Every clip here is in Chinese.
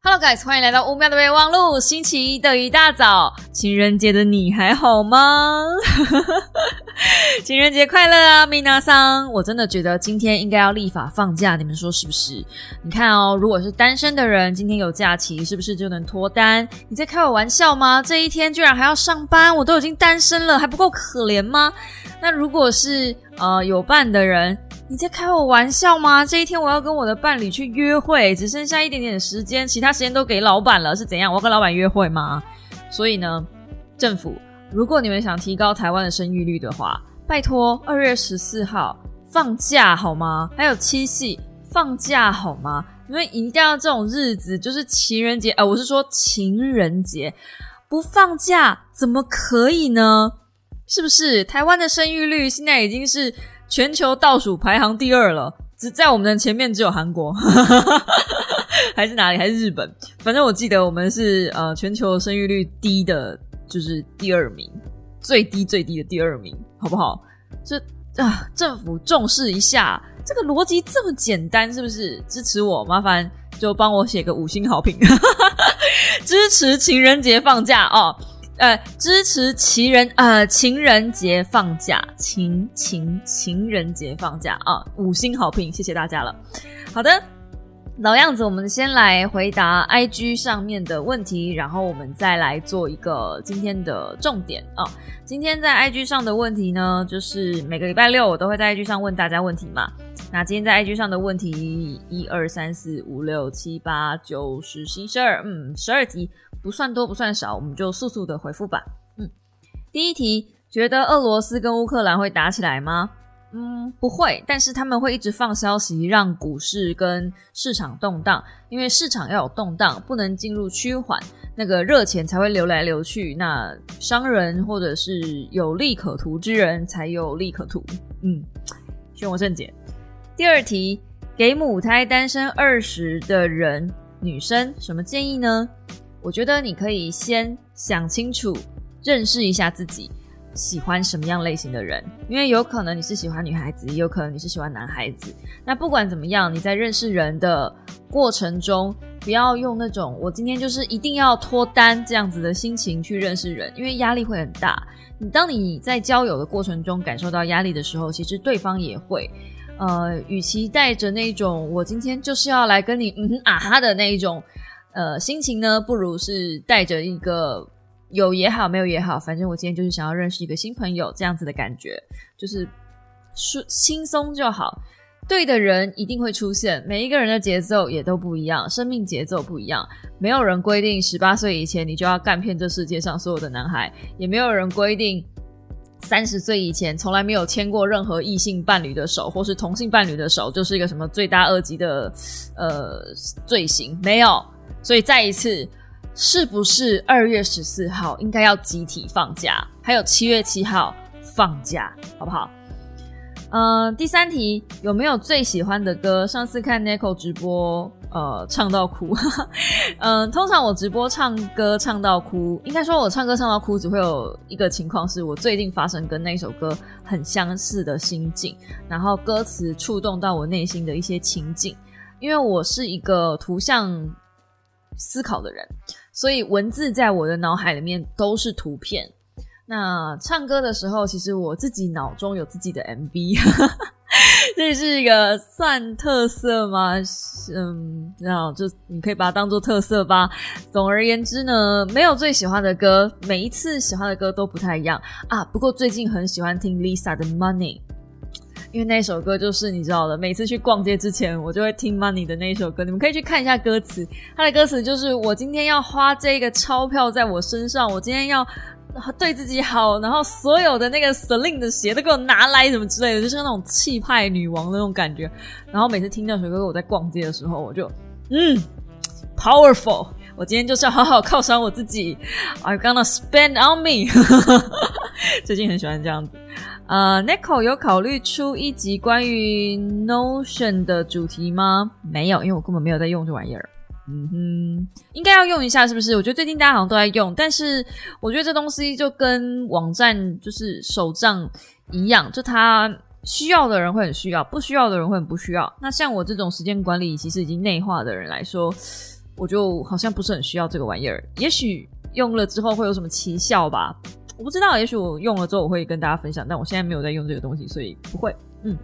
Hello guys，欢迎来到乌喵的备忘录。星期一的一大早，情人节的你还好吗？情人节快乐啊，米娜桑！我真的觉得今天应该要立法放假，你们说是不是？你看哦，如果是单身的人，今天有假期，是不是就能脱单？你在开我玩笑吗？这一天居然还要上班，我都已经单身了，还不够可怜吗？那如果是呃有伴的人？你在开我玩笑吗？这一天我要跟我的伴侣去约会，只剩下一点点时间，其他时间都给老板了，是怎样？我要跟老板约会吗？所以呢，政府，如果你们想提高台湾的生育率的话，拜托二月十四号放假好吗？还有七夕放假好吗？你们一定要这种日子，就是情人节，呃，我是说情人节不放假怎么可以呢？是不是？台湾的生育率现在已经是。全球倒数排行第二了，只在我们的前面只有韩国，还是哪里？还是日本？反正我记得我们是呃全球生育率低的，就是第二名，最低最低的第二名，好不好？这啊，政府重视一下，这个逻辑这么简单，是不是？支持我，麻烦就帮我写个五星好评，支持情人节放假哦。呃，支持情人呃情人节放假，情情情人节放假啊！五星好评，谢谢大家了。好的，老样子，我们先来回答 IG 上面的问题，然后我们再来做一个今天的重点啊。今天在 IG 上的问题呢，就是每个礼拜六我都会在 IG 上问大家问题嘛。那今天在 IG 上的问题，一二三四五六七八九十十一十二，嗯，十二题。不算多不算少，我们就速速的回复吧。嗯，第一题，觉得俄罗斯跟乌克兰会打起来吗？嗯，不会，但是他们会一直放消息，让股市跟市场动荡，因为市场要有动荡，不能进入趋缓，那个热钱才会流来流去，那商人或者是有利可图之人才有利可图。嗯，选我正解。第二题，给母胎单身二十的人女生什么建议呢？我觉得你可以先想清楚，认识一下自己喜欢什么样类型的人，因为有可能你是喜欢女孩子，也有可能你是喜欢男孩子。那不管怎么样，你在认识人的过程中，不要用那种我今天就是一定要脱单这样子的心情去认识人，因为压力会很大。你当你在交友的过程中感受到压力的时候，其实对方也会。呃，与其带着那种我今天就是要来跟你嗯啊哈的那一种。呃，心情呢，不如是带着一个有也好，没有也好，反正我今天就是想要认识一个新朋友这样子的感觉，就是舒轻松就好。对的人一定会出现，每一个人的节奏也都不一样，生命节奏不一样。没有人规定十八岁以前你就要干遍这世界上所有的男孩，也没有人规定三十岁以前从来没有牵过任何异性伴侣的手，或是同性伴侣的手，就是一个什么罪大恶极的呃罪行，没有。所以再一次，是不是二月十四号应该要集体放假？还有七月七号放假，好不好？嗯，第三题有没有最喜欢的歌？上次看 Nico 直播，呃，唱到哭。嗯，通常我直播唱歌唱到哭，应该说我唱歌唱到哭，只会有一个情况，是我最近发生跟那首歌很相似的心境，然后歌词触动到我内心的一些情景，因为我是一个图像。思考的人，所以文字在我的脑海里面都是图片。那唱歌的时候，其实我自己脑中有自己的 MV，这是一个算特色吗？嗯，那就你可以把它当做特色吧。总而言之呢，没有最喜欢的歌，每一次喜欢的歌都不太一样啊。不过最近很喜欢听 Lisa 的 Money。因为那首歌就是你知道的，每次去逛街之前，我就会听 Money 的那首歌。你们可以去看一下歌词，它的歌词就是我今天要花这个钞票在我身上，我今天要对自己好，然后所有的那个 Celine 的鞋都给我拿来，什么之类的，就是那种气派女王的那种感觉。然后每次听那首歌，我在逛街的时候，我就嗯，powerful，我今天就是要好好犒赏我自己，I'm gonna spend on me。最近很喜欢这样子。呃，Nico 有考虑出一集关于 Notion 的主题吗？没有，因为我根本没有在用这玩意儿。嗯哼，应该要用一下，是不是？我觉得最近大家好像都在用，但是我觉得这东西就跟网站就是手账一样，就它需要的人会很需要，不需要的人会很不需要。那像我这种时间管理其实已经内化的人来说，我就好像不是很需要这个玩意儿。也许用了之后会有什么奇效吧，我不知道。也许我用了之后我会跟大家分享，但我现在没有在用这个东西，所以不会。嗯。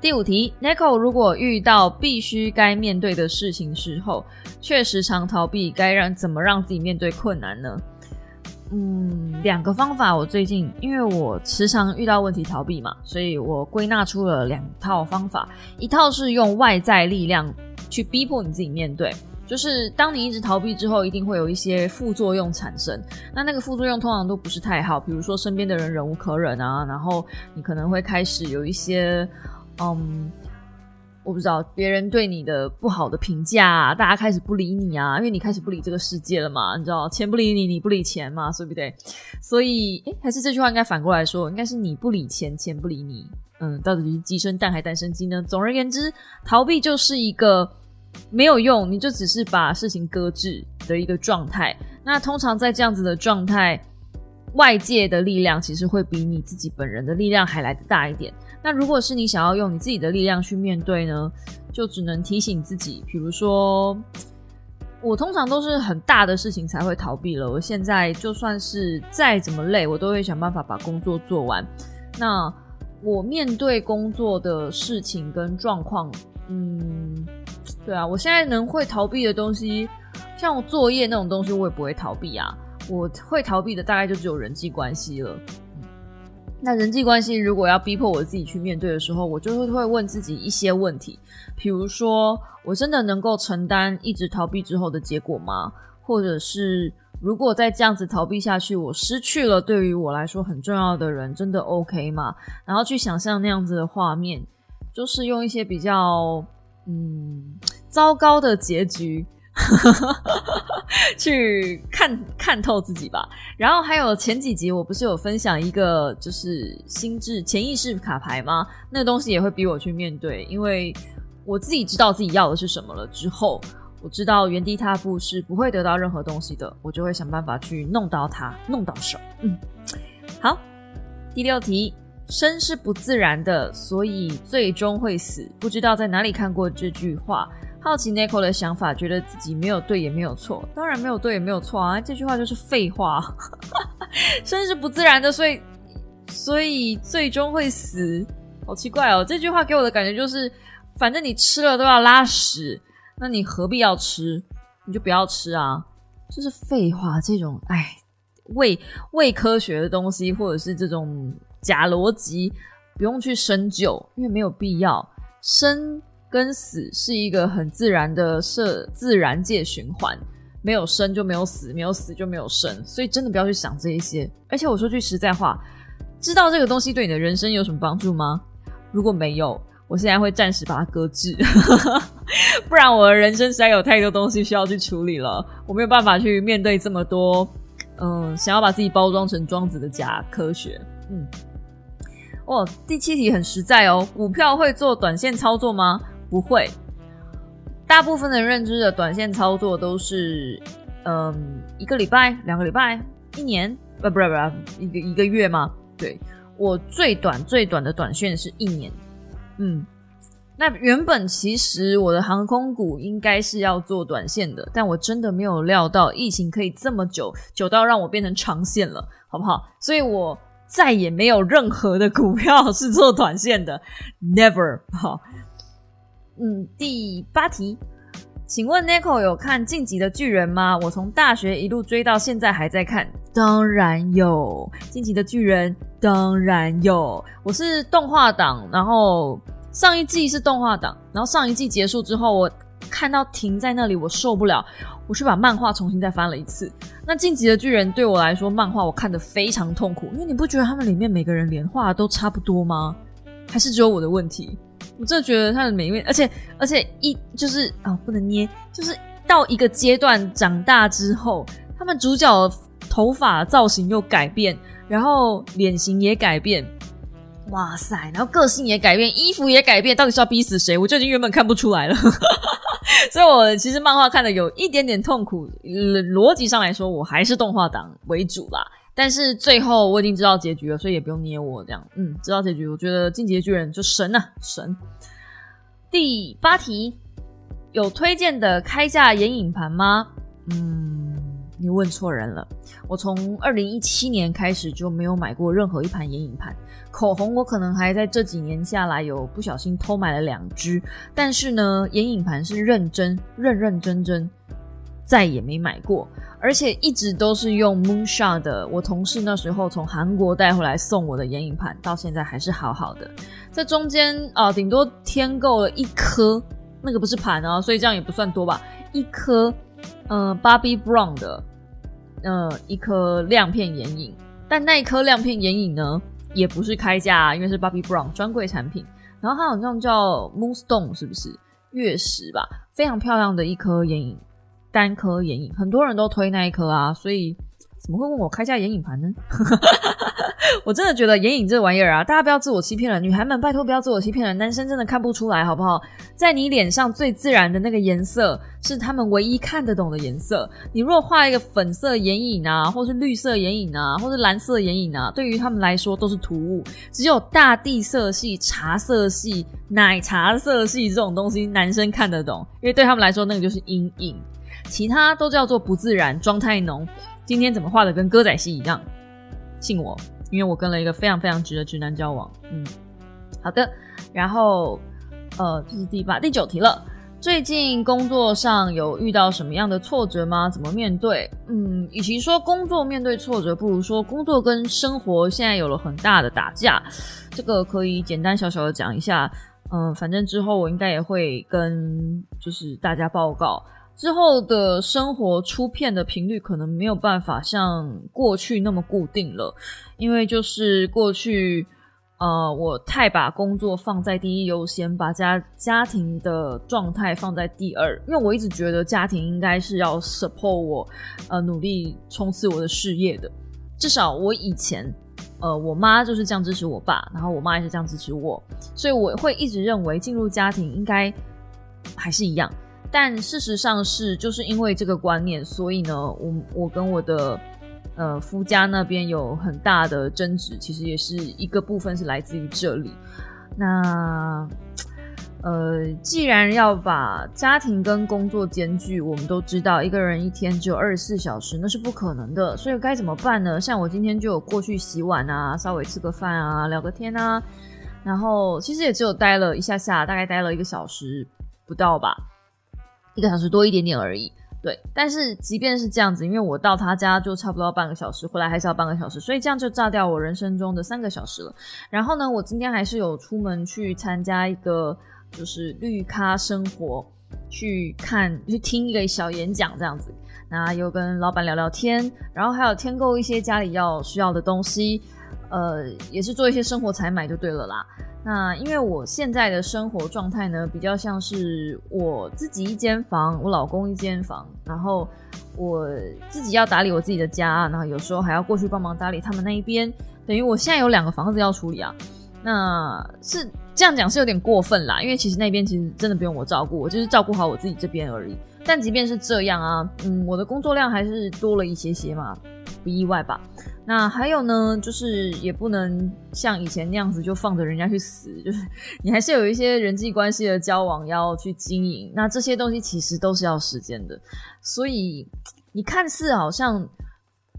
第五题，Nico，如果遇到必须该面对的事情时候，却时常逃避，该让怎么让自己面对困难呢？嗯，两个方法。我最近因为我时常遇到问题逃避嘛，所以我归纳出了两套方法。一套是用外在力量去逼迫你自己面对，就是当你一直逃避之后，一定会有一些副作用产生。那那个副作用通常都不是太好，比如说身边的人忍无可忍啊，然后你可能会开始有一些。嗯，我不知道别人对你的不好的评价，大家开始不理你啊，因为你开始不理这个世界了嘛，你知道钱不理你，你不理钱嘛，对不对？所以，诶，还是这句话应该反过来说，应该是你不理钱，钱不理你。嗯，到底是鸡生蛋还蛋生鸡呢？总而言之，逃避就是一个没有用，你就只是把事情搁置的一个状态。那通常在这样子的状态，外界的力量其实会比你自己本人的力量还来得大一点。那如果是你想要用你自己的力量去面对呢，就只能提醒自己，比如说，我通常都是很大的事情才会逃避了。我现在就算是再怎么累，我都会想办法把工作做完。那我面对工作的事情跟状况，嗯，对啊，我现在能会逃避的东西，像作业那种东西，我也不会逃避啊。我会逃避的大概就只有人际关系了。那人际关系如果要逼迫我自己去面对的时候，我就会会问自己一些问题，比如说我真的能够承担一直逃避之后的结果吗？或者是如果再这样子逃避下去，我失去了对于我来说很重要的人，真的 OK 吗？然后去想象那样子的画面，就是用一些比较嗯糟糕的结局。去看看透自己吧。然后还有前几集，我不是有分享一个就是心智潜意识卡牌吗？那东西也会逼我去面对，因为我自己知道自己要的是什么了之后，我知道原地踏步是不会得到任何东西的，我就会想办法去弄到它，弄到手。嗯，好。第六题，生是不自然的，所以最终会死。不知道在哪里看过这句话。好奇 Nico 的想法，觉得自己没有对也没有错，当然没有对也没有错啊！这句话就是废话，生是不自然的，所以所以最终会死，好奇怪哦！这句话给我的感觉就是，反正你吃了都要拉屎，那你何必要吃？你就不要吃啊！这是废话，这种哎胃胃科学的东西，或者是这种假逻辑，不用去深究，因为没有必要生。跟死是一个很自然的社自然界循环，没有生就没有死，没有死就没有生，所以真的不要去想这一些。而且我说句实在话，知道这个东西对你的人生有什么帮助吗？如果没有，我现在会暂时把它搁置，不然我的人生实在有太多东西需要去处理了，我没有办法去面对这么多，嗯，想要把自己包装成庄子的假科学，嗯，哦，第七题很实在哦，股票会做短线操作吗？不会，大部分的认知的短线操作都是，嗯，一个礼拜、两个礼拜、一年，不不不不，一个一个月吗？对我最短最短的短线是一年，嗯，那原本其实我的航空股应该是要做短线的，但我真的没有料到疫情可以这么久，久到让我变成长线了，好不好？所以我再也没有任何的股票是做短线的，never 好。嗯，第八题，请问 Nico 有看《晋级的巨人》吗？我从大学一路追到现在还在看，当然有《晋级的巨人》，当然有。我是动画党，然后上一季是动画党，然后上一季结束之后，我看到停在那里，我受不了，我去把漫画重新再翻了一次。那《晋级的巨人》对我来说，漫画我看的非常痛苦，因为你不觉得他们里面每个人连画都差不多吗？还是只有我的问题？我真的觉得他的每一位，而且而且一就是啊，不能捏，就是到一个阶段长大之后，他们主角头发造型又改变，然后脸型也改变，哇塞，然后个性也改变，衣服也改变，到底是要逼死谁？我就已经原本看不出来了，所以我其实漫画看的有一点点痛苦。逻辑上来说，我还是动画党为主啦。但是最后我已经知道结局了，所以也不用捏我这样。嗯，知道结局，我觉得《进击的巨人》就神啊神。第八题，有推荐的开价眼影盘吗？嗯，你问错人了。我从二零一七年开始就没有买过任何一盘眼影盘。口红我可能还在这几年下来有不小心偷买了两支，但是呢，眼影盘是认真认认真真再也没买过，而且一直都是用 Moonshot 的。我同事那时候从韩国带回来送我的眼影盘，到现在还是好好的。这中间啊，顶多添购了一颗，那个不是盘啊，所以这样也不算多吧？一颗，呃，Bobbi Brown 的，呃，一颗亮片眼影，但那一颗亮片眼影呢？也不是开价，因为是 Bobbi Brown 专柜产品，然后它好像叫 Moonstone，是不是月石吧？非常漂亮的一颗眼影，单颗眼影，很多人都推那一颗啊，所以。怎么会问我开价眼影盘呢？我真的觉得眼影这玩意儿啊，大家不要自我欺骗了。女孩们，拜托不要自我欺骗了。男生真的看不出来，好不好？在你脸上最自然的那个颜色，是他们唯一看得懂的颜色。你如果画一个粉色眼影啊，或是绿色眼影啊，或是蓝色眼影啊，对于他们来说都是突兀。只有大地色系、茶色系、奶茶色系这种东西，男生看得懂，因为对他们来说那个就是阴影。其他都叫做不自然，妆太浓。今天怎么画的跟歌仔戏一样？信我，因为我跟了一个非常非常直的直男交往。嗯，好的。然后，呃，这是第八、第九题了。最近工作上有遇到什么样的挫折吗？怎么面对？嗯，与其说工作面对挫折，不如说工作跟生活现在有了很大的打架。这个可以简单小小的讲一下。嗯，反正之后我应该也会跟就是大家报告。之后的生活出片的频率可能没有办法像过去那么固定了，因为就是过去，呃，我太把工作放在第一优先，把家家庭的状态放在第二，因为我一直觉得家庭应该是要 support 我，呃，努力冲刺我的事业的。至少我以前，呃，我妈就是这样支持我爸，然后我妈也是这样支持我，所以我会一直认为进入家庭应该还是一样。但事实上是，就是因为这个观念，所以呢，我我跟我的呃夫家那边有很大的争执，其实也是一个部分是来自于这里。那呃，既然要把家庭跟工作兼具，我们都知道一个人一天只有二十四小时，那是不可能的。所以该怎么办呢？像我今天就有过去洗碗啊，稍微吃个饭啊，聊个天啊，然后其实也只有待了一下下，大概待了一个小时不到吧。一个小时多一点点而已，对。但是即便是这样子，因为我到他家就差不多半个小时，回来还是要半个小时，所以这样就炸掉我人生中的三个小时了。然后呢，我今天还是有出门去参加一个就是绿咖生活，去看去听一个小演讲这样子，那又跟老板聊聊天，然后还有添购一些家里要需要的东西，呃，也是做一些生活采买就对了啦。那因为我现在的生活状态呢，比较像是我自己一间房，我老公一间房，然后我自己要打理我自己的家，然后有时候还要过去帮忙打理他们那一边，等于我现在有两个房子要处理啊。那是这样讲是有点过分啦，因为其实那边其实真的不用我照顾，我就是照顾好我自己这边而已。但即便是这样啊，嗯，我的工作量还是多了一些些嘛，不意外吧？那还有呢，就是也不能像以前那样子就放着人家去死，就是你还是有一些人际关系的交往要去经营。那这些东西其实都是要时间的，所以你看似好像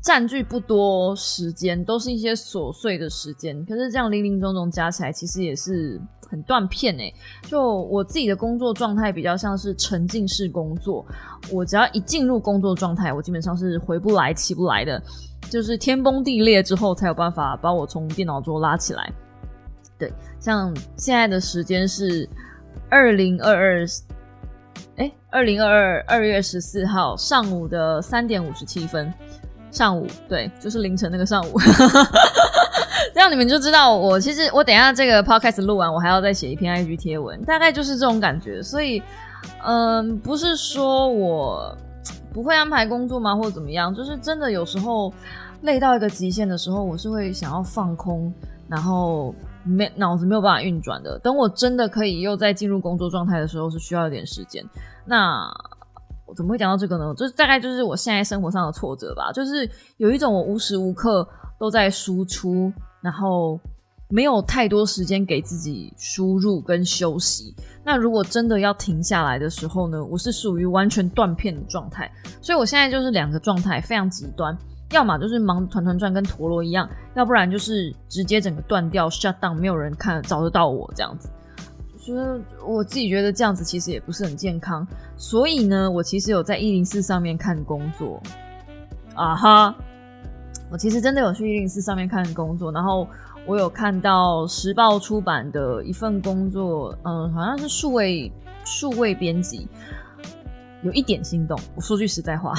占据不多时间，都是一些琐碎的时间，可是这样零零总总加起来，其实也是很断片诶。就我自己的工作状态比较像是沉浸式工作，我只要一进入工作状态，我基本上是回不来、起不来的。就是天崩地裂之后才有办法把我从电脑桌拉起来。对，像现在的时间是二零二二，哎，二零二二二月十四号上午的三点五十七分，上午对，就是凌晨那个上午。这样你们就知道我其实我等下这个 podcast 录完，我还要再写一篇 IG 贴文，大概就是这种感觉。所以，嗯，不是说我。不会安排工作吗，或者怎么样？就是真的有时候累到一个极限的时候，我是会想要放空，然后没脑子没有办法运转的。等我真的可以又再进入工作状态的时候，是需要一点时间。那我怎么会讲到这个呢？就是大概就是我现在生活上的挫折吧，就是有一种我无时无刻都在输出，然后没有太多时间给自己输入跟休息。那如果真的要停下来的时候呢，我是属于完全断片的状态。所以我现在就是两个状态非常极端，要么就是忙团团转跟陀螺一样，要不然就是直接整个断掉 shut down，没有人看找得到我这样子。觉得我自己觉得这样子其实也不是很健康，所以呢，我其实有在一零四上面看工作。啊哈，我其实真的有去一零四上面看工作，然后我有看到时报出版的一份工作，嗯，好像是数位数位编辑，有一点心动。我说句实在话，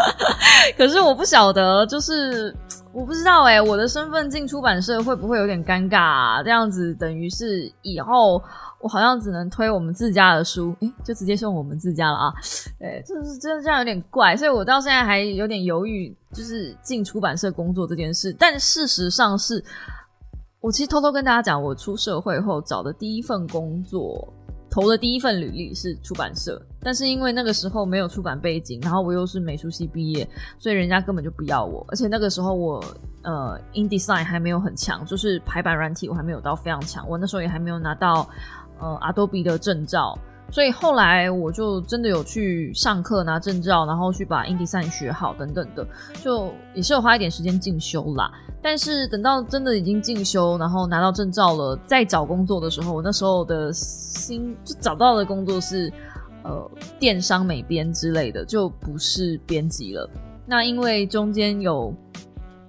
可是我不晓得，就是我不知道哎，我的身份进出版社会不会有点尴尬？啊？这样子等于是以后。我好像只能推我们自家的书，诶，就直接送我们自家了啊！对，就是真的这样有点怪，所以我到现在还有点犹豫，就是进出版社工作这件事。但事实上是，我其实偷偷跟大家讲，我出社会后找的第一份工作，投的第一份履历是出版社，但是因为那个时候没有出版背景，然后我又是美术系毕业，所以人家根本就不要我。而且那个时候我呃，InDesign 还没有很强，就是排版软体我还没有到非常强，我那时候也还没有拿到。呃，Adobe 的证照，所以后来我就真的有去上课拿证照，然后去把 InDesign 学好等等的，就也是有花一点时间进修啦。但是等到真的已经进修，然后拿到证照了，再找工作的时候，我那时候的心就找到的工作是呃电商美编之类的，就不是编辑了。那因为中间有。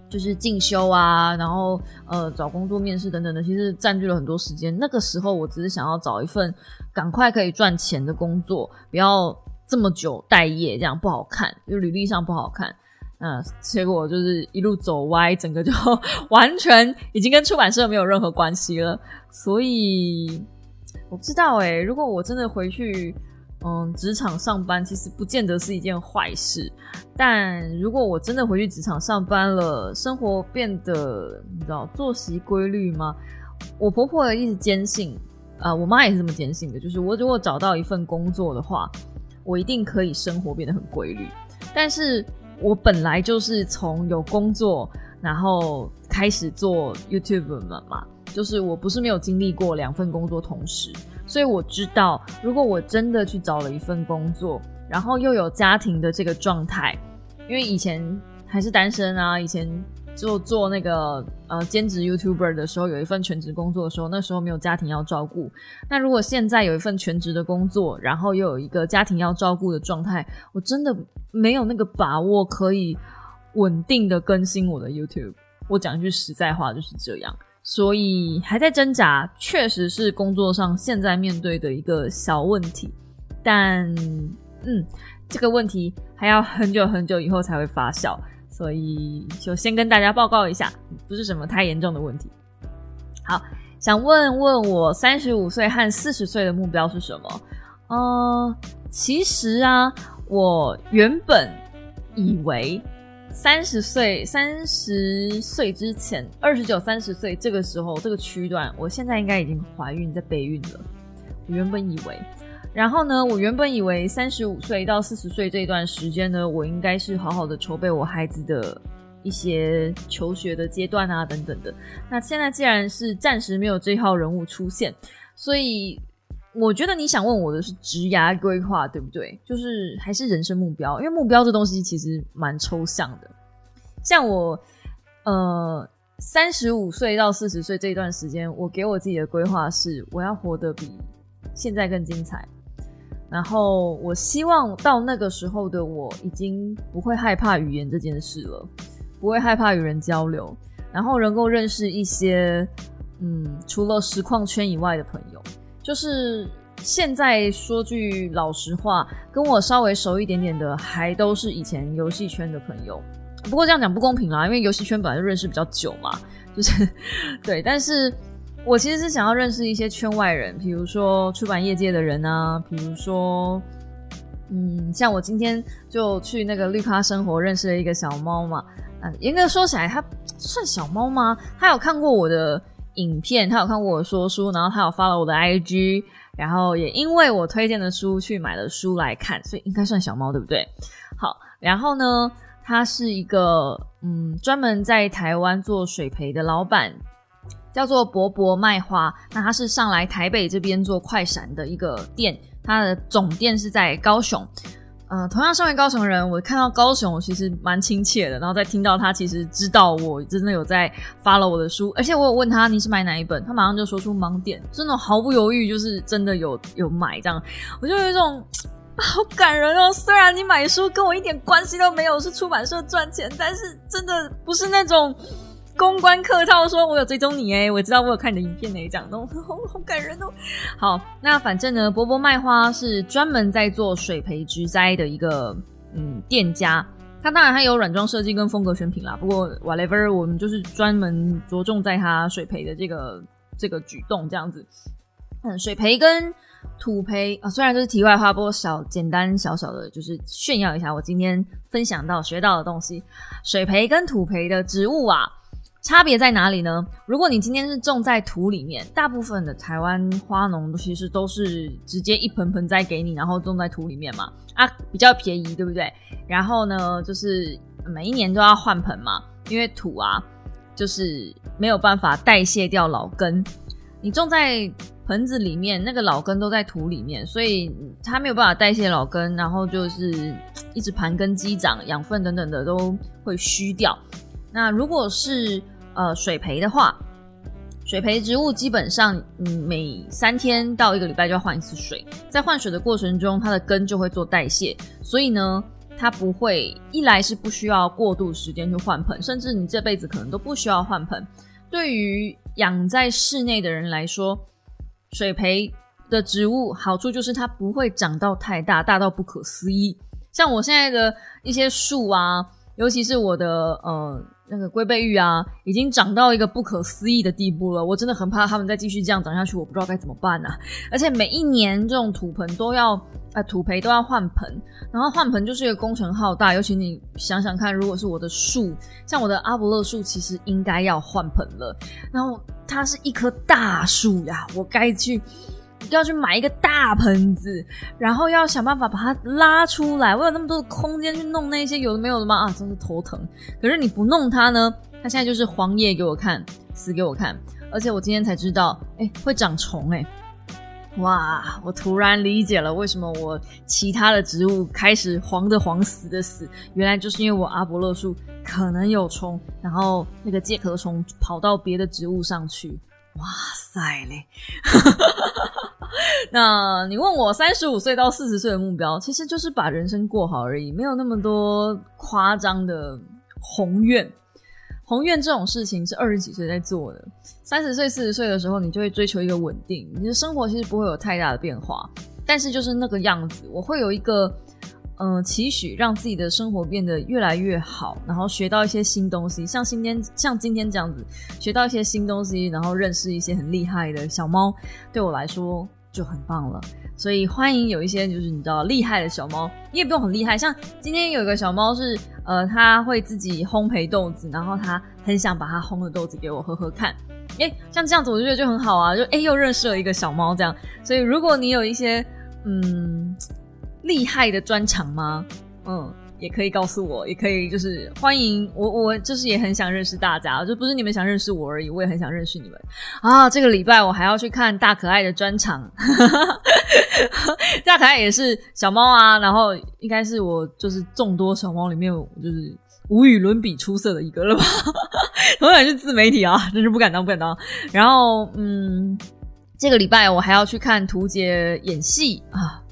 就是进修啊，然后呃找工作、面试等等的，其实占据了很多时间。那个时候我只是想要找一份赶快可以赚钱的工作，不要这么久待业，这样不好看，就履历上不好看。嗯，结果就是一路走歪，整个就 完全已经跟出版社没有任何关系了。所以我不知道哎，如果我真的回去。嗯，职场上班其实不见得是一件坏事，但如果我真的回去职场上班了，生活变得你知道作息规律吗？我婆婆一直坚信，啊，我妈也是这么坚信的，就是我如果找到一份工作的话，我一定可以生活变得很规律。但是我本来就是从有工作，然后开始做 YouTube 嘛嘛，就是我不是没有经历过两份工作同时。所以我知道，如果我真的去找了一份工作，然后又有家庭的这个状态，因为以前还是单身啊，以前就做那个呃兼职 YouTuber 的时候，有一份全职工作的时候，那时候没有家庭要照顾。那如果现在有一份全职的工作，然后又有一个家庭要照顾的状态，我真的没有那个把握可以稳定的更新我的 YouTube。我讲一句实在话，就是这样。所以还在挣扎，确实是工作上现在面对的一个小问题，但嗯，这个问题还要很久很久以后才会发酵，所以就先跟大家报告一下，不是什么太严重的问题。好，想问问我三十五岁和四十岁的目标是什么？嗯，其实啊，我原本以为。三十岁，三十岁之前，二十九、三十岁这个时候，这个区段，我现在应该已经怀孕，在备孕了。我原本以为，然后呢，我原本以为三十五岁到四十岁这段时间呢，我应该是好好的筹备我孩子的一些求学的阶段啊，等等的。那现在既然是暂时没有这号人物出现，所以。我觉得你想问我的是职涯规划，对不对？就是还是人生目标，因为目标这东西其实蛮抽象的。像我，呃，三十五岁到四十岁这一段时间，我给我自己的规划是，我要活得比现在更精彩。然后我希望到那个时候的我，已经不会害怕语言这件事了，不会害怕与人交流，然后能够认识一些，嗯，除了实况圈以外的朋友。就是现在说句老实话，跟我稍微熟一点点的，还都是以前游戏圈的朋友。不过这样讲不公平啦，因为游戏圈本来就认识比较久嘛。就是对，但是我其实是想要认识一些圈外人，比如说出版业界的人啊，比如说，嗯，像我今天就去那个绿咖生活认识了一个小猫嘛。嗯，严格说起来，它算小猫吗？它有看过我的。影片，他有看过我说书，然后他有发了我的 IG，然后也因为我推荐的书去买了书来看，所以应该算小猫对不对？好，然后呢，他是一个嗯专门在台湾做水培的老板，叫做博博卖花。那他是上来台北这边做快闪的一个店，他的总店是在高雄。呃，同样身为高雄人，我看到高雄我其实蛮亲切的。然后再听到他其实知道我真的有在发了我的书，而且我有问他你是买哪一本，他马上就说出盲点，真的毫不犹豫，就是真的有有买这样。我就有一种好感人哦。虽然你买书跟我一点关系都没有，是出版社赚钱，但是真的不是那种。公关客套说：“我有追踪你哎，我知道我有看你的影片哎，这样哦，好好感人哦。”好，那反正呢，波波卖花是专门在做水培植栽的一个嗯店家。他当然他有软装设计跟风格选品啦，不过 whatever，我们就是专门着重在他水培的这个这个举动这样子。嗯，水培跟土培啊，虽然这是题外话，不过小简单小小的，就是炫耀一下我今天分享到学到的东西。水培跟土培的植物啊。差别在哪里呢？如果你今天是种在土里面，大部分的台湾花农其实都是直接一盆盆栽给你，然后种在土里面嘛，啊，比较便宜，对不对？然后呢，就是每一年都要换盆嘛，因为土啊，就是没有办法代谢掉老根。你种在盆子里面，那个老根都在土里面，所以它没有办法代谢老根，然后就是一直盘根积长，养分等等的都会虚掉。那如果是呃水培的话，水培植物基本上嗯每三天到一个礼拜就要换一次水，在换水的过程中，它的根就会做代谢，所以呢，它不会一来是不需要过度时间去换盆，甚至你这辈子可能都不需要换盆。对于养在室内的人来说，水培的植物好处就是它不会长到太大，大到不可思议。像我现在的一些树啊，尤其是我的呃。那个龟背玉啊，已经长到一个不可思议的地步了。我真的很怕它们再继续这样长下去，我不知道该怎么办啊！而且每一年这种土盆都要，呃，土培都要换盆，然后换盆就是一个工程浩大。尤其你想想看，如果是我的树，像我的阿伯勒树，其实应该要换盆了。然后它是一棵大树呀，我该去。要去买一个大盆子，然后要想办法把它拉出来。我有那么多的空间去弄那些有的没有的吗？啊，真是头疼。可是你不弄它呢，它现在就是黄叶给我看，死给我看。而且我今天才知道，哎，会长虫哎！哇，我突然理解了为什么我其他的植物开始黄的黄，死的死，原来就是因为我阿伯勒树可能有虫，然后那个介壳虫跑到别的植物上去。哇塞嘞！那你问我三十五岁到四十岁的目标，其实就是把人生过好而已，没有那么多夸张的宏愿。宏愿这种事情是二十几岁在做的，三十岁、四十岁的时候，你就会追求一个稳定，你的生活其实不会有太大的变化，但是就是那个样子，我会有一个。嗯，期许让自己的生活变得越来越好，然后学到一些新东西，像今天像今天这样子，学到一些新东西，然后认识一些很厉害的小猫，对我来说就很棒了。所以欢迎有一些就是你知道厉害的小猫，你也不用很厉害。像今天有一个小猫是，呃，它会自己烘焙豆子，然后它很想把它烘的豆子给我喝喝看。诶，像这样子我就觉得就很好啊，就诶又认识了一个小猫这样。所以如果你有一些嗯。厉害的专场吗？嗯，也可以告诉我，也可以就是欢迎我，我就是也很想认识大家，就不是你们想认识我而已，我也很想认识你们啊！这个礼拜我还要去看大可爱的专场，大可爱也是小猫啊，然后应该是我就是众多小猫里面就是无与伦比出色的一个了吧？同样是自媒体啊，真是不敢当，不敢当。然后嗯，这个礼拜我还要去看图杰演戏啊。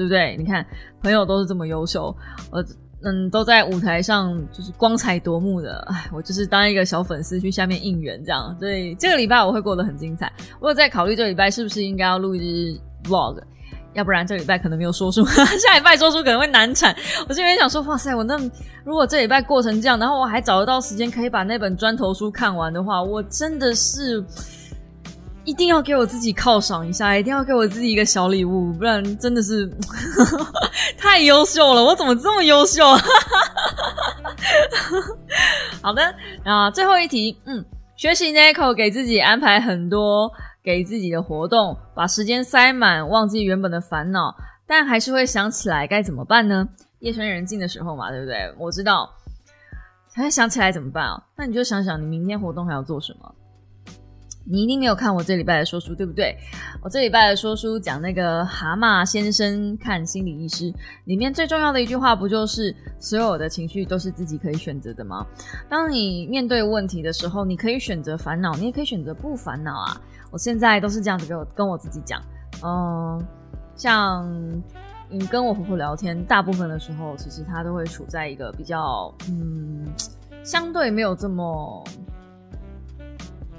对不对？你看，朋友都是这么优秀，我嗯都在舞台上就是光彩夺目的。哎，我就是当一个小粉丝去下面应援这样。所以这个礼拜我会过得很精彩。我有在考虑这个礼拜是不是应该要录一支 vlog，要不然这礼拜可能没有说书，下礼拜说书可能会难产。我这边想说，哇塞，我那如果这礼拜过成这样，然后我还找得到时间可以把那本砖头书看完的话，我真的是。一定要给我自己犒赏一下，一定要给我自己一个小礼物，不然真的是 太优秀了。我怎么这么优秀？好的，啊，最后一题，嗯，学习 Nico 给自己安排很多给自己的活动，把时间塞满，忘记原本的烦恼，但还是会想起来该怎么办呢？夜深人静的时候嘛，对不对？我知道，还想起来怎么办啊？那你就想想，你明天活动还要做什么？你一定没有看我这礼拜的说书，对不对？我这礼拜的说书讲那个蛤蟆先生看心理医师，里面最重要的一句话不就是所有的情绪都是自己可以选择的吗？当你面对问题的时候，你可以选择烦恼，你也可以选择不烦恼啊！我现在都是这样子跟我跟我自己讲，嗯，像你跟我婆婆聊天，大部分的时候，其实她都会处在一个比较嗯，相对没有这么。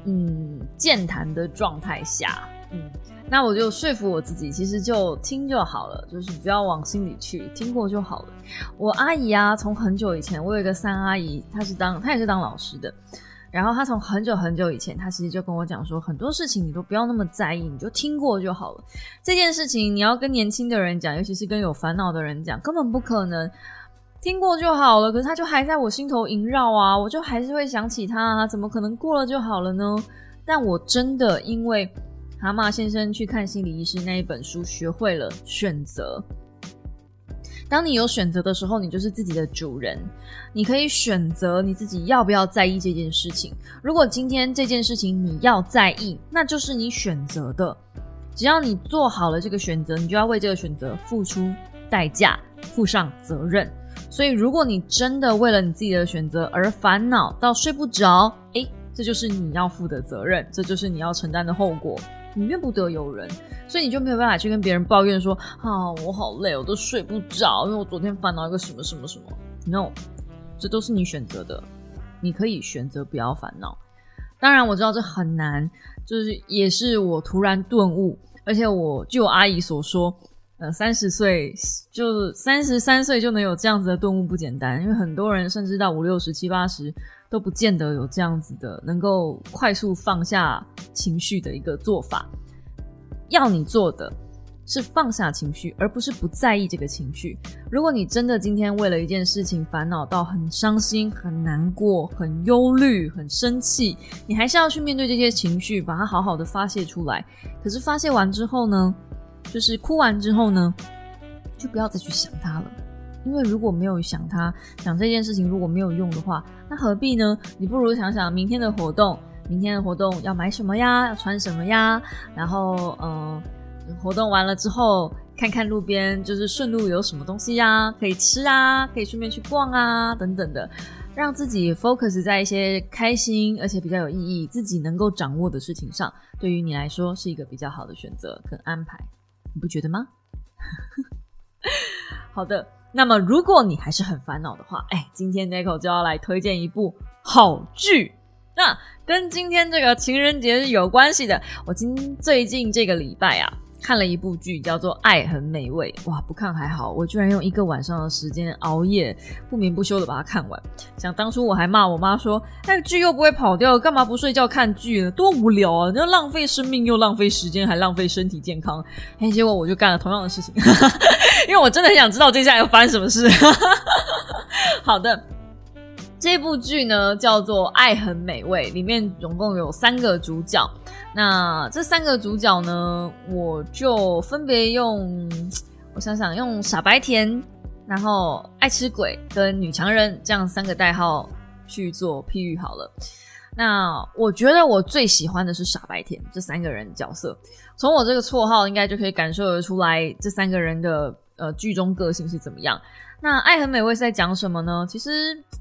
嗯，健谈的状态下，嗯，那我就说服我自己，其实就听就好了，就是不要往心里去，听过就好了。我阿姨啊，从很久以前，我有一个三阿姨，她是当她也是当老师的，然后她从很久很久以前，她其实就跟我讲说，很多事情你都不要那么在意，你就听过就好了。这件事情你要跟年轻的人讲，尤其是跟有烦恼的人讲，根本不可能。听过就好了，可是他就还在我心头萦绕啊，我就还是会想起他啊，怎么可能过了就好了呢？但我真的因为蛤蟆先生去看心理医师那一本书，学会了选择。当你有选择的时候，你就是自己的主人，你可以选择你自己要不要在意这件事情。如果今天这件事情你要在意，那就是你选择的。只要你做好了这个选择，你就要为这个选择付出代价，负上责任。所以，如果你真的为了你自己的选择而烦恼到睡不着，诶，这就是你要负的责任，这就是你要承担的后果。你怨不得有人，所以你就没有办法去跟别人抱怨说：“啊，我好累，我都睡不着，因为我昨天烦恼一个什么什么什么。”No，这都是你选择的，你可以选择不要烦恼。当然，我知道这很难，就是也是我突然顿悟，而且我据我阿姨所说。呃，三十岁就三十三岁就能有这样子的顿悟不简单，因为很多人甚至到五六十七八十都不见得有这样子的能够快速放下情绪的一个做法。要你做的是放下情绪，而不是不在意这个情绪。如果你真的今天为了一件事情烦恼到很伤心、很难过、很忧虑、很生气，你还是要去面对这些情绪，把它好好的发泄出来。可是发泄完之后呢？就是哭完之后呢，就不要再去想他了，因为如果没有想他，想这件事情如果没有用的话，那何必呢？你不如想想明天的活动，明天的活动要买什么呀？要穿什么呀？然后，嗯，活动完了之后，看看路边就是顺路有什么东西呀，可以吃啊，可以顺便去逛啊，等等的，让自己 focus 在一些开心而且比较有意义、自己能够掌握的事情上，对于你来说是一个比较好的选择跟安排。你不觉得吗？好的，那么如果你还是很烦恼的话，哎，今天 Nico 就要来推荐一部好剧，那跟今天这个情人节是有关系的。我今最近这个礼拜啊。看了一部剧，叫做《爱很美味》。哇，不看还好，我居然用一个晚上的时间熬夜，不眠不休的把它看完。想当初我还骂我妈说：“那个剧又不会跑掉，干嘛不睡觉看剧呢？多无聊啊！要浪费生命，又浪费时间，还浪费身体健康。”哎，结果我就干了同样的事情，因为我真的很想知道接下来要发生什么事。好的。这部剧呢叫做《爱很美味》，里面总共有三个主角。那这三个主角呢，我就分别用，我想想，用傻白甜，然后爱吃鬼跟女强人这样三个代号去做譬喻好了。那我觉得我最喜欢的是傻白甜这三个人角色，从我这个绰号应该就可以感受得出来，这三个人的呃剧中个性是怎么样。那《爱很美味》是在讲什么呢？其实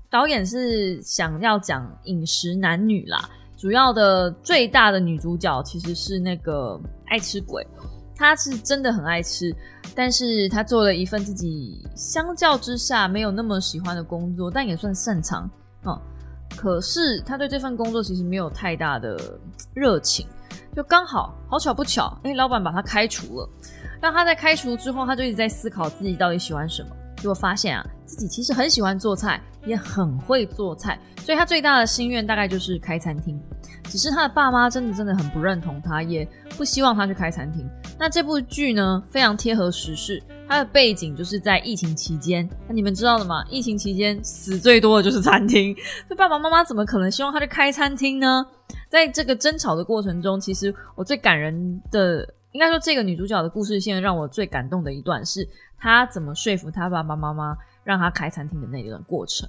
导演是想要讲饮食男女啦。主要的最大的女主角其实是那个爱吃鬼，她是真的很爱吃，但是她做了一份自己相较之下没有那么喜欢的工作，但也算擅长啊。可是她对这份工作其实没有太大的热情，就刚好好巧不巧，哎，老板把她开除了。让她在开除之后，他就一直在思考自己到底喜欢什么。结果发现啊，自己其实很喜欢做菜，也很会做菜，所以他最大的心愿大概就是开餐厅。只是他的爸妈真的真的很不认同他，也不希望他去开餐厅。那这部剧呢，非常贴合时事，它的背景就是在疫情期间。那你们知道的吗？疫情期间死最多的就是餐厅，所以爸爸妈妈怎么可能希望他去开餐厅呢？在这个争吵的过程中，其实我最感人的，应该说这个女主角的故事线让我最感动的一段，是她怎么说服她爸爸妈妈让她开餐厅的那一段过程。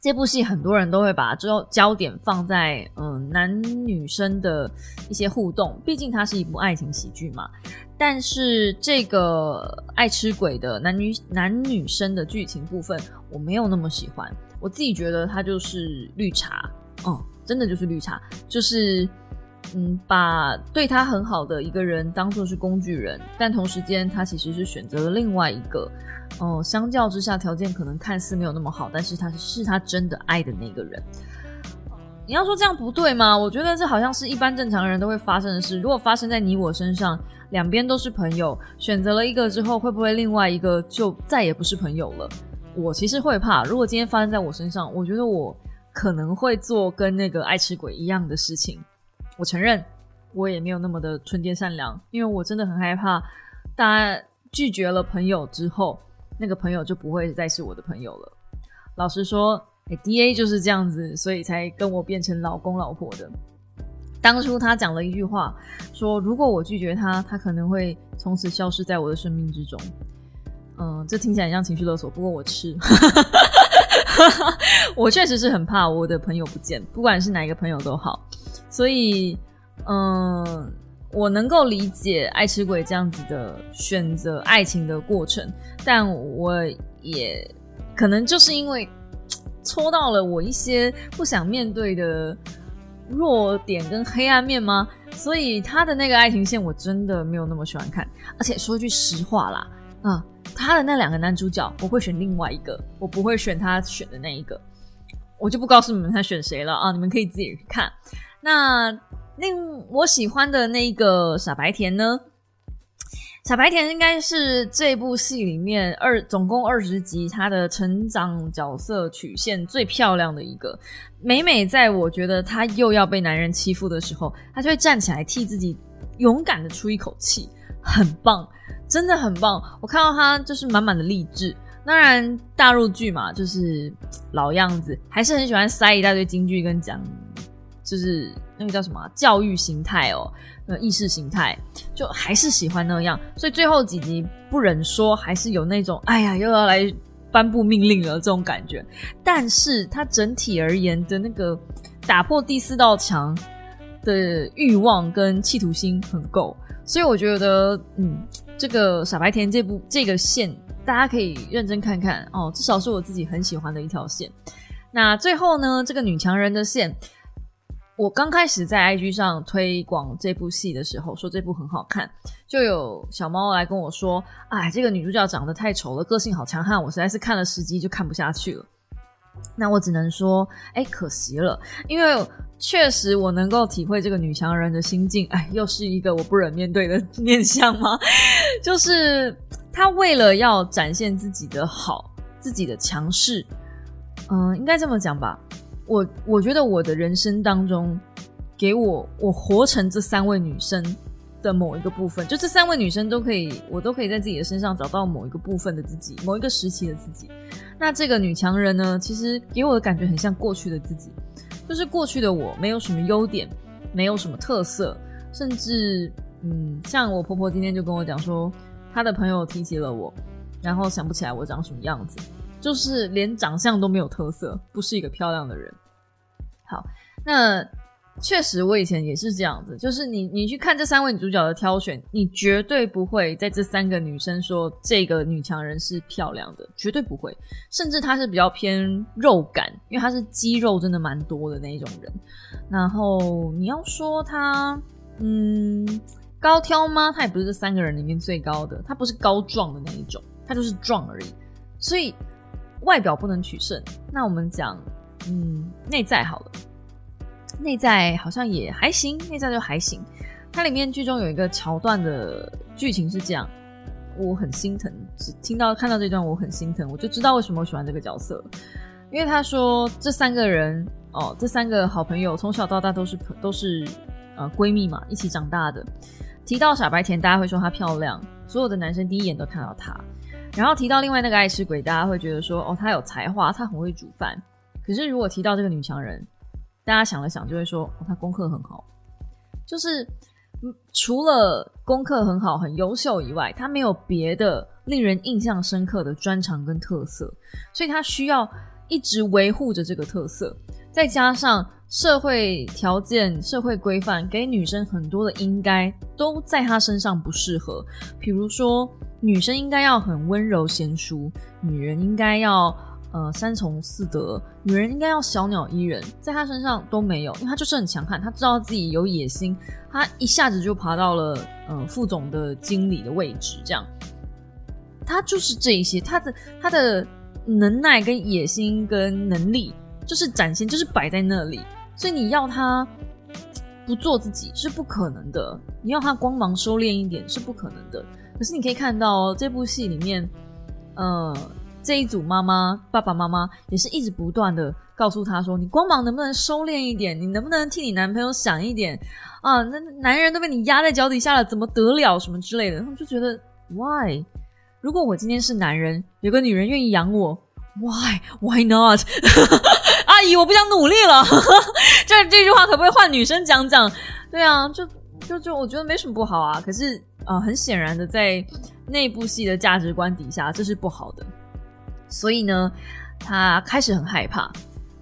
这部戏很多人都会把焦焦点放在嗯男女生的一些互动，毕竟它是一部爱情喜剧嘛。但是这个爱吃鬼的男女男女生的剧情部分，我没有那么喜欢。我自己觉得它就是绿茶，嗯，真的就是绿茶，就是嗯把对他很好的一个人当做是工具人，但同时间他其实是选择了另外一个。哦，相较之下，条件可能看似没有那么好，但是他是他真的爱的那个人。你要说这样不对吗？我觉得这好像是一般正常人都会发生的事。如果发生在你我身上，两边都是朋友，选择了一个之后，会不会另外一个就再也不是朋友了？我其实会怕。如果今天发生在我身上，我觉得我可能会做跟那个爱吃鬼一样的事情。我承认，我也没有那么的纯洁善良，因为我真的很害怕，大家拒绝了朋友之后。那个朋友就不会再是我的朋友了。老实说，，D A 就是这样子，所以才跟我变成老公老婆的。当初他讲了一句话，说如果我拒绝他，他可能会从此消失在我的生命之中。嗯，这听起来像情绪勒索，不过我吃。我确实是很怕我的朋友不见，不管是哪一个朋友都好。所以，嗯。我能够理解爱吃鬼这样子的选择爱情的过程，但我也可能就是因为戳到了我一些不想面对的弱点跟黑暗面吗？所以他的那个爱情线我真的没有那么喜欢看。而且说句实话啦，啊，他的那两个男主角我会选另外一个，我不会选他选的那一个，我就不告诉你们他选谁了啊，你们可以自己看。那。另我喜欢的那个傻白甜呢？傻白甜应该是这部戏里面二总共二十集，她的成长角色曲线最漂亮的一个。每每在我觉得她又要被男人欺负的时候，她就会站起来替自己勇敢的出一口气，很棒，真的很棒。我看到她就是满满的励志。当然大陆剧嘛，就是老样子，还是很喜欢塞一大堆金句跟讲。就是那个叫什么教育形态哦，呃，意识形态，就还是喜欢那样，所以最后几集不忍说，还是有那种哎呀又要来颁布命令了这种感觉。但是它整体而言的那个打破第四道墙的欲望跟企图心很够，所以我觉得，嗯，这个傻白甜这部这个线大家可以认真看看哦，至少是我自己很喜欢的一条线。那最后呢，这个女强人的线。我刚开始在 IG 上推广这部戏的时候，说这部很好看，就有小猫来跟我说：“哎，这个女主角长得太丑了，个性好强悍，我实在是看了十集就看不下去了。”那我只能说：“哎，可惜了，因为确实我能够体会这个女强人的心境。哎，又是一个我不忍面对的 面相吗？就是她为了要展现自己的好，自己的强势，嗯，应该这么讲吧。”我我觉得我的人生当中，给我我活成这三位女生的某一个部分，就这三位女生都可以，我都可以在自己的身上找到某一个部分的自己，某一个时期的自己。那这个女强人呢，其实给我的感觉很像过去的自己，就是过去的我没有什么优点，没有什么特色，甚至嗯，像我婆婆今天就跟我讲说，她的朋友提起了我，然后想不起来我长什么样子。就是连长相都没有特色，不是一个漂亮的人。好，那确实我以前也是这样子。就是你你去看这三位女主角的挑选，你绝对不会在这三个女生说这个女强人是漂亮的，绝对不会。甚至她是比较偏肉感，因为她是肌肉真的蛮多的那一种人。然后你要说她嗯高挑吗？她也不是这三个人里面最高的，她不是高壮的那一种，她就是壮而已。所以。外表不能取胜，那我们讲，嗯，内在好了，内在好像也还行，内在就还行。它里面剧中有一个桥段的剧情是这样，我很心疼，只听到看到这段我很心疼，我就知道为什么我喜欢这个角色，因为他说这三个人哦，这三个好朋友从小到大都是都是呃闺蜜嘛，一起长大的。提到傻白甜，大家会说她漂亮，所有的男生第一眼都看到她。然后提到另外那个爱吃鬼，大家会觉得说，哦，她有才华，她很会煮饭。可是如果提到这个女强人，大家想了想就会说，哦，她功课很好，就是除了功课很好、很优秀以外，她没有别的令人印象深刻的专长跟特色，所以她需要一直维护着这个特色，再加上。社会条件、社会规范给女生很多的应该都在她身上不适合，比如说女生应该要很温柔贤淑，女人应该要呃三从四德，女人应该要小鸟依人，在她身上都没有，因为她就是很强悍，她知道自己有野心，她一下子就爬到了呃副总的经理的位置，这样，她就是这一些，她的她的能耐跟野心跟能力就是展现，就是摆在那里。所以你要他不做自己是不可能的，你要他光芒收敛一点是不可能的。可是你可以看到哦这部戏里面，呃，这一组妈妈、爸爸妈妈也是一直不断的告诉他说：“你光芒能不能收敛一点？你能不能替你男朋友想一点啊？那男人都被你压在脚底下了，怎么得了？什么之类的。”他们就觉得，Why？如果我今天是男人，有个女人愿意养我，Why？Why not？阿姨，我不想努力了。这这句话可不可以换女生讲讲？对啊，就就就我觉得没什么不好啊。可是啊，很显然的，在那部戏的价值观底下，这是不好的。所以呢，他开始很害怕，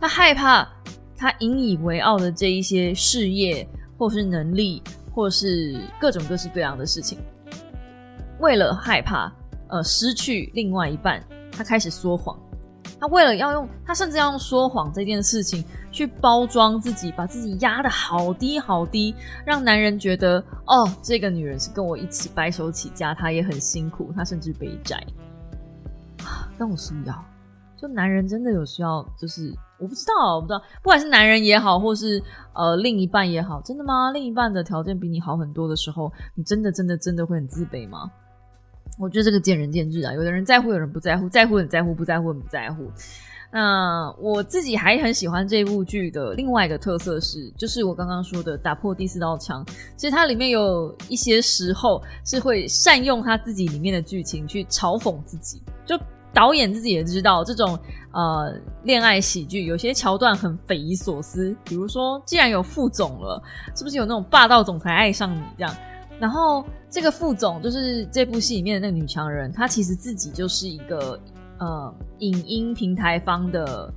他害怕他引以为傲的这一些事业，或是能力，或是各种各式各样的事情，为了害怕呃失去另外一半，他开始说谎。他为了要用，他甚至要用说谎这件事情去包装自己，把自己压得好低好低，让男人觉得哦，这个女人是跟我一起白手起家，她也很辛苦，她甚至背债。但我是要，就男人真的有需要，就是我不知道，我不知道，不管是男人也好，或是呃另一半也好，真的吗？另一半的条件比你好很多的时候，你真的真的真的会很自卑吗？我觉得这个见仁见智啊，有的人在乎，有人不在乎，在乎很在乎，不在乎很不在乎。那我自己还很喜欢这部剧的另外一个特色是，就是我刚刚说的打破第四道墙。其实它里面有一些时候是会善用他自己里面的剧情去嘲讽自己，就导演自己也知道这种呃恋爱喜剧有些桥段很匪夷所思，比如说既然有副总了，是不是有那种霸道总裁爱上你这样？然后这个副总就是这部戏里面的那个女强人，她其实自己就是一个呃影音平台方的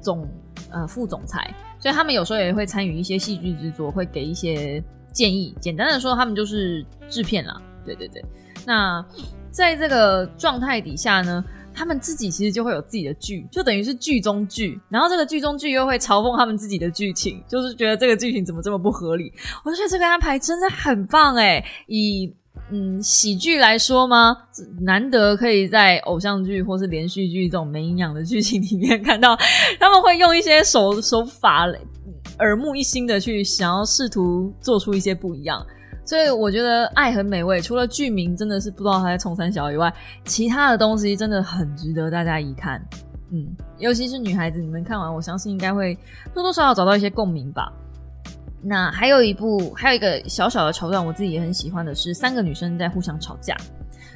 总呃副总裁，所以他们有时候也会参与一些戏剧制作，会给一些建议。简单的说，他们就是制片啦。对对对。那在这个状态底下呢？他们自己其实就会有自己的剧，就等于是剧中剧，然后这个剧中剧又会嘲讽他们自己的剧情，就是觉得这个剧情怎么这么不合理。我觉得这个安排真的很棒哎，以嗯喜剧来说吗？难得可以在偶像剧或是连续剧这种没营养的剧情里面看到，他们会用一些手手法，耳目一新的去想要试图做出一些不一样。所以我觉得《爱很美味》，除了剧名真的是不知道他在冲三小以外，其他的东西真的很值得大家一看。嗯，尤其是女孩子，你们看完，我相信应该会多多少少找到一些共鸣吧。那还有一部，还有一个小小的桥段，我自己也很喜欢的是三个女生在互相吵架。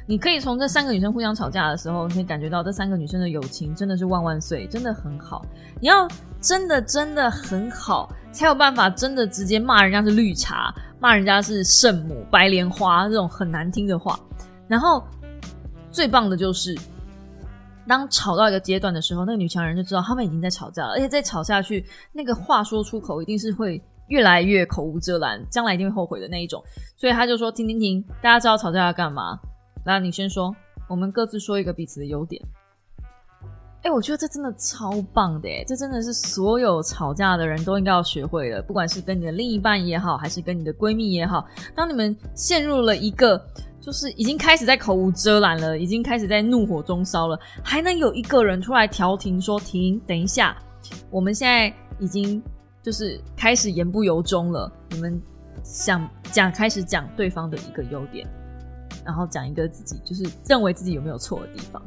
你可以从这三个女生互相吵架的时候，你可以感觉到这三个女生的友情真的是万万岁，真的很好。你要真的真的很好，才有办法真的直接骂人家是绿茶，骂人家是圣母、白莲花这种很难听的话。然后最棒的就是，当吵到一个阶段的时候，那个女强人就知道他们已经在吵架了，而且再吵下去，那个话说出口一定是会越来越口无遮拦，将来一定会后悔的那一种。所以他就说：“停停停，大家知道吵架要干嘛？”那你先说，我们各自说一个彼此的优点。哎，我觉得这真的超棒的哎，这真的是所有吵架的人都应该要学会的，不管是跟你的另一半也好，还是跟你的闺蜜也好。当你们陷入了一个就是已经开始在口无遮拦了，已经开始在怒火中烧了，还能有一个人出来调停说停，等一下，我们现在已经就是开始言不由衷了，你们想讲开始讲对方的一个优点。然后讲一个自己就是认为自己有没有错的地方，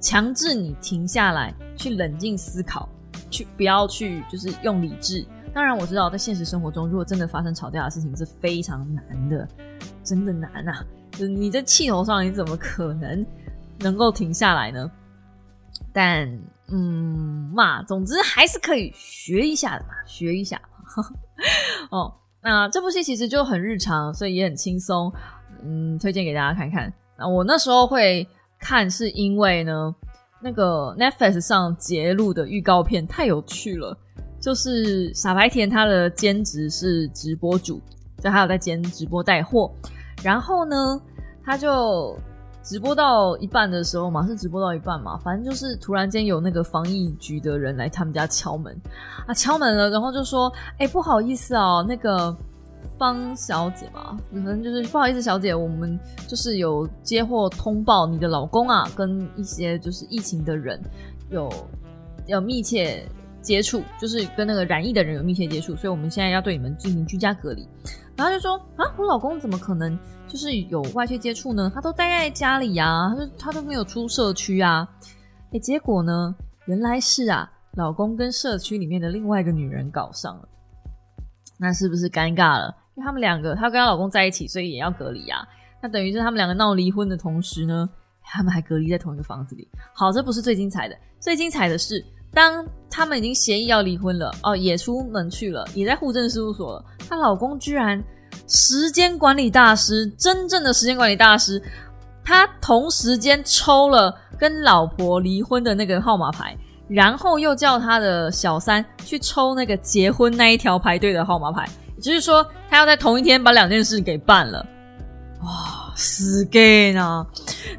强制你停下来去冷静思考，去不要去就是用理智。当然我知道在现实生活中，如果真的发生吵架的事情是非常难的，真的难啊。就你在气头上，你怎么可能能够停下来呢？但嗯嘛，总之还是可以学一下的嘛，学一下。哦，那这部戏其实就很日常，所以也很轻松。嗯，推荐给大家看看。那我那时候会看，是因为呢，那个 Netflix 上截录的预告片太有趣了。就是傻白甜，他的兼职是直播主，就还有在兼直播带货。然后呢，他就直播到一半的时候嘛，是直播到一半嘛，反正就是突然间有那个防疫局的人来他们家敲门啊，敲门了，然后就说：“哎，不好意思哦，那个。”方小姐嘛，可能就是不好意思，小姐，我们就是有接获通报，你的老公啊，跟一些就是疫情的人有有密切接触，就是跟那个染疫的人有密切接触，所以我们现在要对你们进行居家隔离。然后就说啊，我老公怎么可能就是有外界接触呢？他都待在家里呀，他就他都没有出社区啊。哎，结果呢，原来是啊，老公跟社区里面的另外一个女人搞上了，那是不是尴尬了？因为他们两个，她跟她老公在一起，所以也要隔离啊。那等于是他们两个闹离婚的同时呢，他们还隔离在同一个房子里。好，这不是最精彩的，最精彩的是，当他们已经协议要离婚了，哦，也出门去了，也在户政事务所了。她老公居然时间管理大师，真正的时间管理大师，他同时间抽了跟老婆离婚的那个号码牌，然后又叫他的小三去抽那个结婚那一条排队的号码牌。只是说，他要在同一天把两件事给办了，哇，死 gay 呢！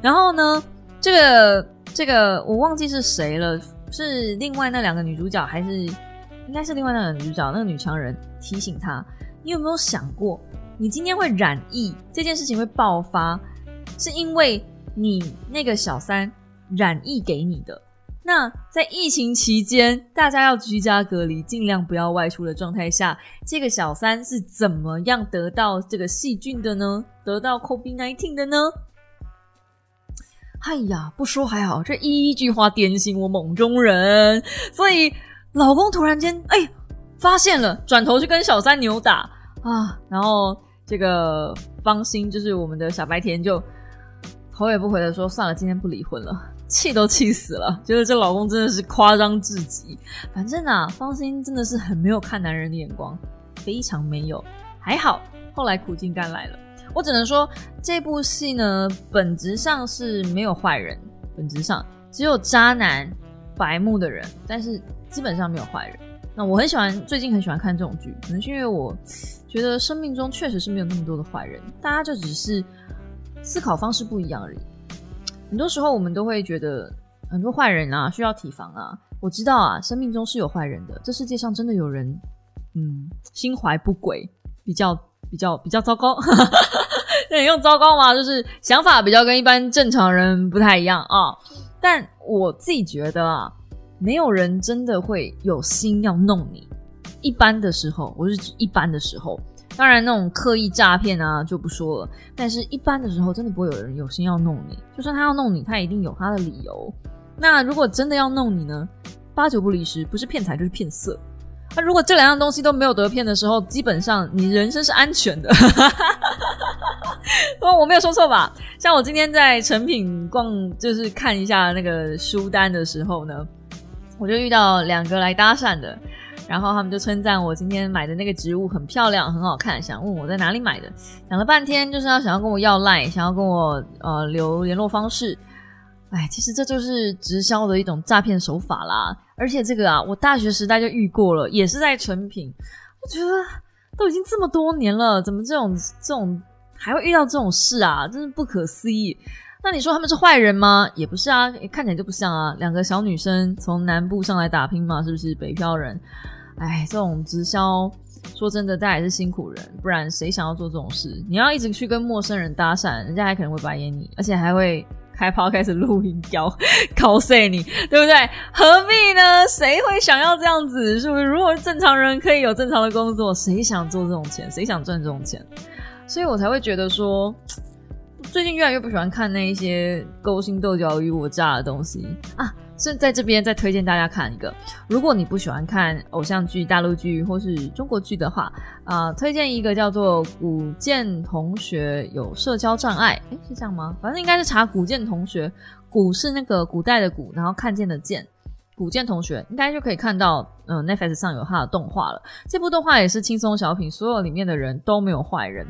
然后呢，这个这个我忘记是谁了，是另外那两个女主角，还是应该是另外那个女主角？那个女强人提醒他：你有没有想过，你今天会染疫这件事情会爆发，是因为你那个小三染疫给你的？那在疫情期间，大家要居家隔离，尽量不要外出的状态下，这个小三是怎么样得到这个细菌的呢？得到 COVID-19 的呢？哎呀，不说还好，这一句话点醒我梦中人。所以老公突然间哎发现了，转头去跟小三扭打啊，然后这个方心就是我们的小白甜就头也不回的说：“算了，今天不离婚了。”气都气死了，觉得这老公真的是夸张至极。反正啊，方心真的是很没有看男人的眼光，非常没有。还好后来苦尽甘来了。我只能说这部戏呢，本质上是没有坏人，本质上只有渣男、白目的人，但是基本上没有坏人。那我很喜欢，最近很喜欢看这种剧，可能是因为我觉得生命中确实是没有那么多的坏人，大家就只是思考方式不一样而已。很多时候，我们都会觉得很多坏人啊，需要提防啊。我知道啊，生命中是有坏人的，这世界上真的有人，嗯，心怀不轨，比较比较比较糟糕。那你用糟糕吗？就是想法比较跟一般正常人不太一样啊。但我自己觉得啊，没有人真的会有心要弄你。一般的时候，我是指一般的时候。当然，那种刻意诈骗啊就不说了。但是，一般的时候，真的不会有人有心要弄你。就算他要弄你，他一定有他的理由。那如果真的要弄你呢？八九不离十，不是骗财就是骗色。那如果这两样东西都没有得骗的时候，基本上你人生是安全的。哦，我没有说错吧？像我今天在成品逛，就是看一下那个书单的时候呢，我就遇到两个来搭讪的。然后他们就称赞我今天买的那个植物很漂亮，很好看，想问我在哪里买的。讲了半天就是要想要跟我要赖，想要跟我呃留联络方式。哎，其实这就是直销的一种诈骗手法啦。而且这个啊，我大学时代就遇过了，也是在成品。我觉得都已经这么多年了，怎么这种这种还会遇到这种事啊？真是不可思议。那你说他们是坏人吗？也不是啊，看起来就不像啊。两个小女生从南部上来打拼嘛，是不是北漂人？哎，这种直销，说真的，大家也是辛苦人，不然谁想要做这种事？你要一直去跟陌生人搭讪，人家还可能会白眼你，而且还会开炮开始录音教 cos 你，对不对？何必呢？谁会想要这样子？是不是？如果正常人可以有正常的工作，谁想做这种钱？谁想赚这种钱？所以我才会觉得说，最近越来越不喜欢看那一些勾心斗角、与我诈的东西啊。是在这边再推荐大家看一个，如果你不喜欢看偶像剧、大陆剧或是中国剧的话，啊，推荐一个叫做古剑同学有社交障碍，诶，是这样吗？反正应该是查古剑同学，古是那个古代的古，然后看见的见，古剑同学应该就可以看到，嗯，Netflix 上有他的动画了。这部动画也是轻松小品，所有里面的人都没有坏人。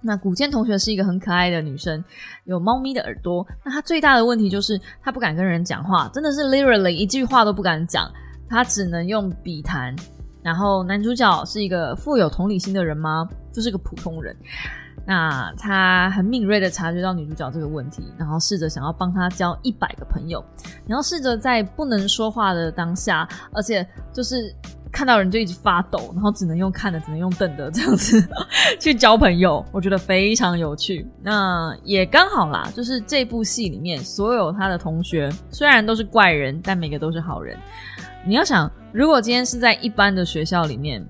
那古剑同学是一个很可爱的女生，有猫咪的耳朵。那她最大的问题就是她不敢跟人讲话，真的是 literally 一句话都不敢讲，她只能用笔谈。然后男主角是一个富有同理心的人吗？就是个普通人。那他很敏锐的察觉到女主角这个问题，然后试着想要帮她交一百个朋友，然后试着在不能说话的当下，而且就是。看到人就一直发抖，然后只能用看的，只能用瞪的这样子 去交朋友，我觉得非常有趣。那也刚好啦，就是这部戏里面所有他的同学虽然都是怪人，但每个都是好人。你要想，如果今天是在一般的学校里面，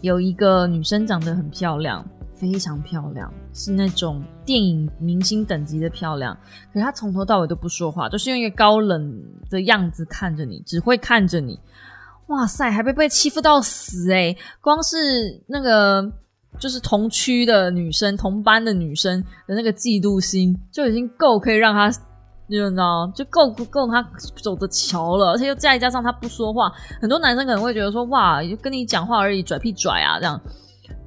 有一个女生长得很漂亮，非常漂亮，是那种电影明星等级的漂亮，可是她从头到尾都不说话，就是用一个高冷的样子看着你，只会看着你。哇塞，还被被欺负到死哎！光是那个就是同区的女生、同班的女生的那个嫉妒心，就已经够可以让他，你知道，就够够他走着瞧了。而且又再加上他不说话，很多男生可能会觉得说：哇，就跟你讲话而已，拽屁拽啊！这样，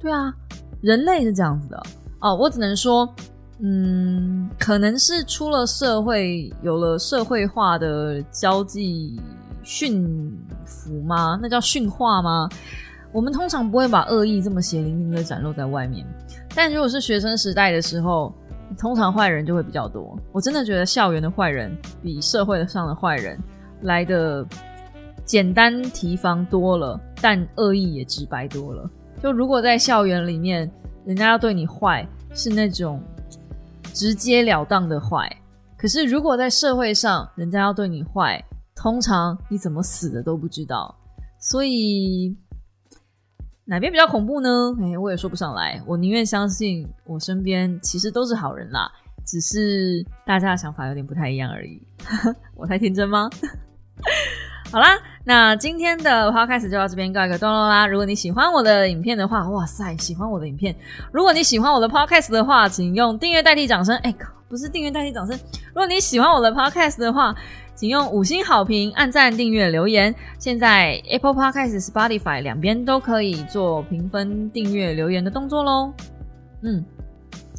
对啊，人类是这样子的哦。我只能说，嗯，可能是出了社会，有了社会化的交际。驯服吗？那叫驯化吗？我们通常不会把恶意这么血淋淋的展露在外面。但如果是学生时代的时候，通常坏人就会比较多。我真的觉得校园的坏人比社会上的坏人来的简单提防多了，但恶意也直白多了。就如果在校园里面，人家要对你坏，是那种直截了当的坏；可是如果在社会上，人家要对你坏。通常你怎么死的都不知道，所以哪边比较恐怖呢？哎，我也说不上来。我宁愿相信我身边其实都是好人啦，只是大家的想法有点不太一样而已。我太天真吗？好啦，那今天的 podcast 就到这边告一个段落啦。如果你喜欢我的影片的话，哇塞，喜欢我的影片。如果你喜欢我的 podcast 的话，请用订阅代替掌声。哎，不是订阅代替掌声。如果你喜欢我的 podcast 的话，请用五星好评、按赞、订阅、留言。现在 Apple Podcast、Spotify 两边都可以做评分、订阅、留言的动作喽。嗯，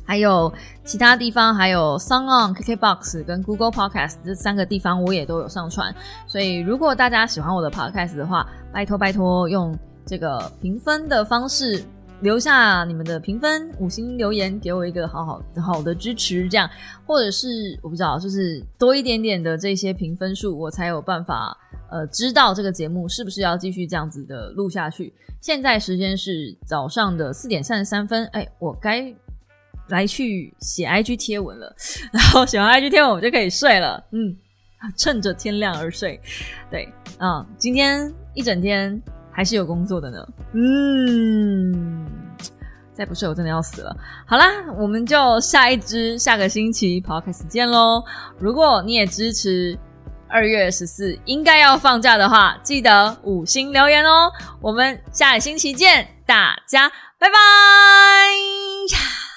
还有其他地方，还有 s o n g On、KKBox 跟 Google Podcast 这三个地方，我也都有上传。所以，如果大家喜欢我的 Podcast 的话，拜托拜托用这个评分的方式。留下你们的评分，五星留言给我一个好好好的支持，这样，或者是我不知道，就是多一点点的这些评分数，我才有办法呃知道这个节目是不是要继续这样子的录下去。现在时间是早上的四点三十三分，哎，我该来去写 IG 贴文了，然后写完 IG 贴文我就可以睡了，嗯，趁着天亮而睡，对，嗯，今天一整天。还是有工作的呢，嗯，再不睡我真的要死了。好啦，我们就下一支下个星期 podcast 见喽。如果你也支持二月十四应该要放假的话，记得五星留言哦。我们下个星期见，大家拜拜。